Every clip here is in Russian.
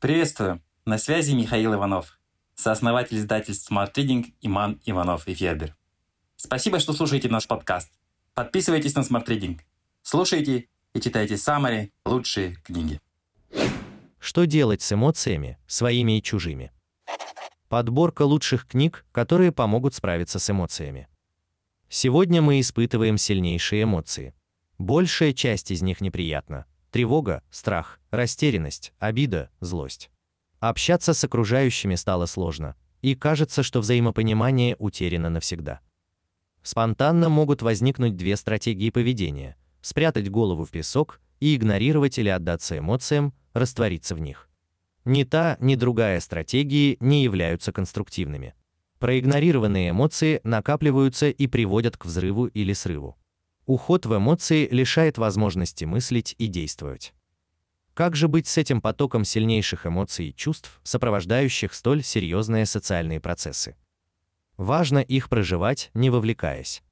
Приветствую! На связи Михаил Иванов, сооснователь издательств Smart Reading Иман Иванов и Федер. Спасибо, что слушаете наш подкаст. Подписывайтесь на Smart Reading. Слушайте и читайте самые лучшие книги. Что делать с эмоциями, своими и чужими? Подборка лучших книг, которые помогут справиться с эмоциями. Сегодня мы испытываем сильнейшие эмоции. Большая часть из них неприятна. Тревога, страх, растерянность, обида, злость. Общаться с окружающими стало сложно, и кажется, что взаимопонимание утеряно навсегда. Спонтанно могут возникнуть две стратегии поведения: спрятать голову в песок и игнорировать или отдаться эмоциям, раствориться в них. Ни та, ни другая стратегии не являются конструктивными. Проигнорированные эмоции накапливаются и приводят к взрыву или срыву. Уход в эмоции лишает возможности мыслить и действовать. Как же быть с этим потоком сильнейших эмоций и чувств, сопровождающих столь серьезные социальные процессы? Важно их проживать, не вовлекаясь.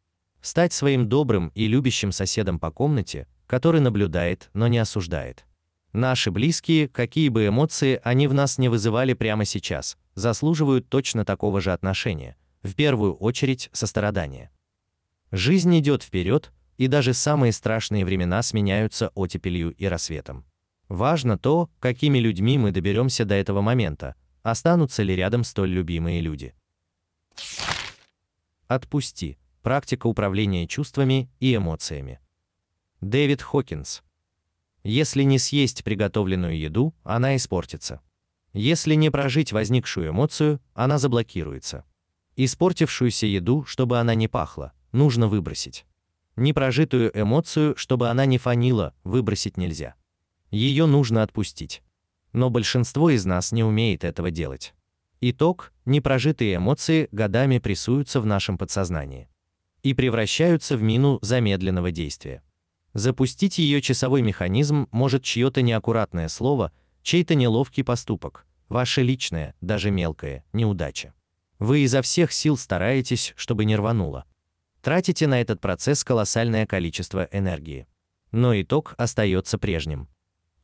Стать своим добрым и любящим соседом по комнате, который наблюдает, но не осуждает. Наши близкие, какие бы эмоции они в нас не вызывали прямо сейчас, заслуживают точно такого же отношения, в первую очередь сострадания. Жизнь идет вперед, и даже самые страшные времена сменяются оттепелью и рассветом. Важно то, какими людьми мы доберемся до этого момента, останутся ли рядом столь любимые люди. Отпусти. Практика управления чувствами и эмоциями. Дэвид Хокинс. Если не съесть приготовленную еду, она испортится. Если не прожить возникшую эмоцию, она заблокируется. Испортившуюся еду, чтобы она не пахла, нужно выбросить. Непрожитую эмоцию, чтобы она не фанила, выбросить нельзя. Ее нужно отпустить. Но большинство из нас не умеет этого делать. Итог: непрожитые эмоции годами прессуются в нашем подсознании и превращаются в мину замедленного действия. Запустить ее часовой механизм может чье-то неаккуратное слово, чей-то неловкий поступок, ваше личное, даже мелкое, неудача. Вы изо всех сил стараетесь, чтобы не рвануло. Тратите на этот процесс колоссальное количество энергии. Но итог остается прежним.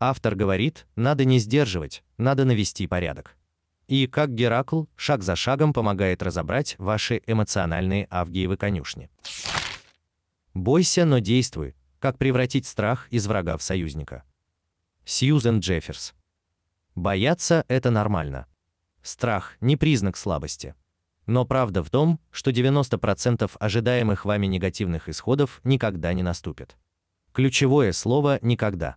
Автор говорит, надо не сдерживать, надо навести порядок. И как Геракл, шаг за шагом помогает разобрать ваши эмоциональные авгиевы конюшни. Бойся, но действуй, как превратить страх из врага в союзника. Сьюзен Джефферс. Бояться это нормально. Страх не признак слабости. Но правда в том, что 90% ожидаемых вами негативных исходов никогда не наступит. Ключевое слово никогда.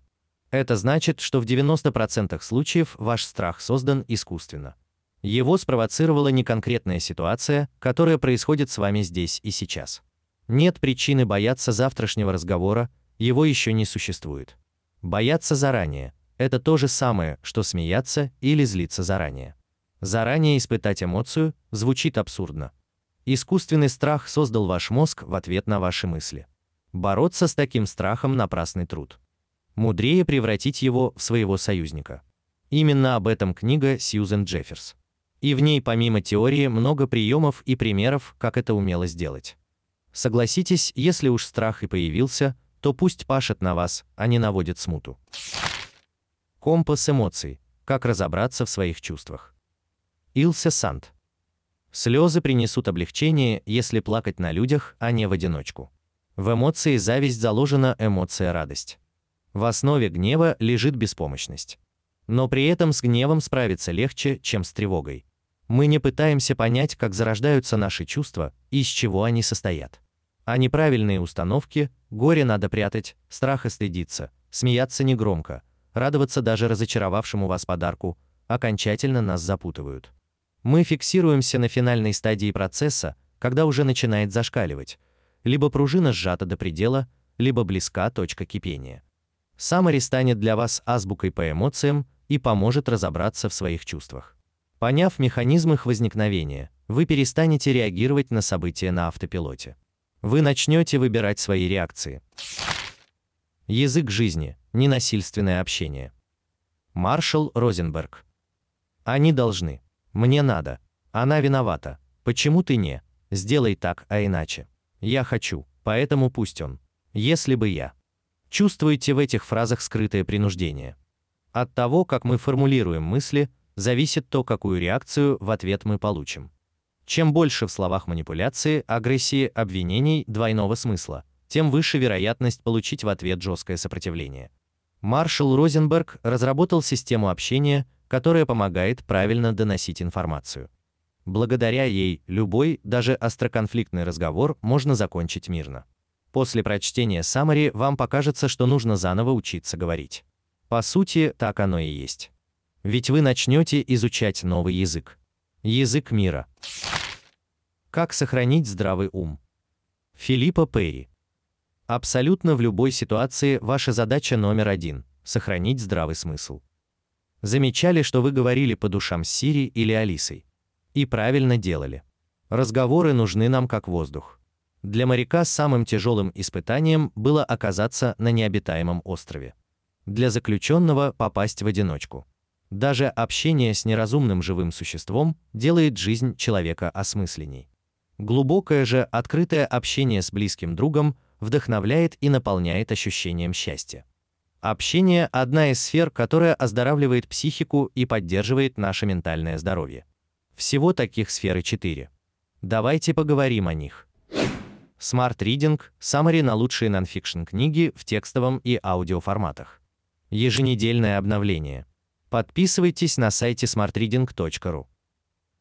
Это значит, что в 90% случаев ваш страх создан искусственно. Его спровоцировала не конкретная ситуация, которая происходит с вами здесь и сейчас. Нет причины бояться завтрашнего разговора, его еще не существует. Бояться заранее это то же самое, что смеяться или злиться заранее. Заранее испытать эмоцию звучит абсурдно. Искусственный страх создал ваш мозг в ответ на ваши мысли. Бороться с таким страхом напрасный труд. Мудрее превратить его в своего союзника. Именно об этом книга Сьюзен Джефферс. И в ней помимо теории много приемов и примеров, как это умело сделать. Согласитесь, если уж страх и появился, то пусть пашет на вас, а не наводит смуту. Компас эмоций. Как разобраться в своих чувствах. Илсе Сант. Слезы принесут облегчение, если плакать на людях, а не в одиночку. В эмоции зависть заложена эмоция радость. В основе гнева лежит беспомощность. Но при этом с гневом справиться легче, чем с тревогой. Мы не пытаемся понять, как зарождаются наши чувства и из чего они состоят а неправильные установки, горе надо прятать, страха стыдиться, смеяться негромко, радоваться даже разочаровавшему вас подарку, окончательно нас запутывают. Мы фиксируемся на финальной стадии процесса, когда уже начинает зашкаливать, либо пружина сжата до предела, либо близка точка кипения. Самари станет для вас азбукой по эмоциям и поможет разобраться в своих чувствах. Поняв механизм их возникновения, вы перестанете реагировать на события на автопилоте вы начнете выбирать свои реакции. Язык жизни, ненасильственное общение. Маршал Розенберг. Они должны. Мне надо. Она виновата. Почему ты не? Сделай так, а иначе. Я хочу, поэтому пусть он. Если бы я. Чувствуете в этих фразах скрытое принуждение. От того, как мы формулируем мысли, зависит то, какую реакцию в ответ мы получим. Чем больше в словах манипуляции, агрессии, обвинений, двойного смысла, тем выше вероятность получить в ответ жесткое сопротивление. Маршал Розенберг разработал систему общения, которая помогает правильно доносить информацию. Благодаря ей любой, даже остроконфликтный разговор можно закончить мирно. После прочтения summary вам покажется, что нужно заново учиться говорить. По сути, так оно и есть. Ведь вы начнете изучать новый язык. Язык мира. Как сохранить здравый ум? Филиппа Перри. Абсолютно в любой ситуации ваша задача номер один – сохранить здравый смысл. Замечали, что вы говорили по душам с Сири или Алисой. И правильно делали. Разговоры нужны нам как воздух. Для моряка самым тяжелым испытанием было оказаться на необитаемом острове. Для заключенного попасть в одиночку. Даже общение с неразумным живым существом делает жизнь человека осмысленней. Глубокое же открытое общение с близким другом вдохновляет и наполняет ощущением счастья. Общение – одна из сфер, которая оздоравливает психику и поддерживает наше ментальное здоровье. Всего таких сфер и четыре. Давайте поговорим о них. Smart Reading – summary на лучшие нонфикшн книги в текстовом и аудиоформатах. Еженедельное обновление. Подписывайтесь на сайте smartreading.ru.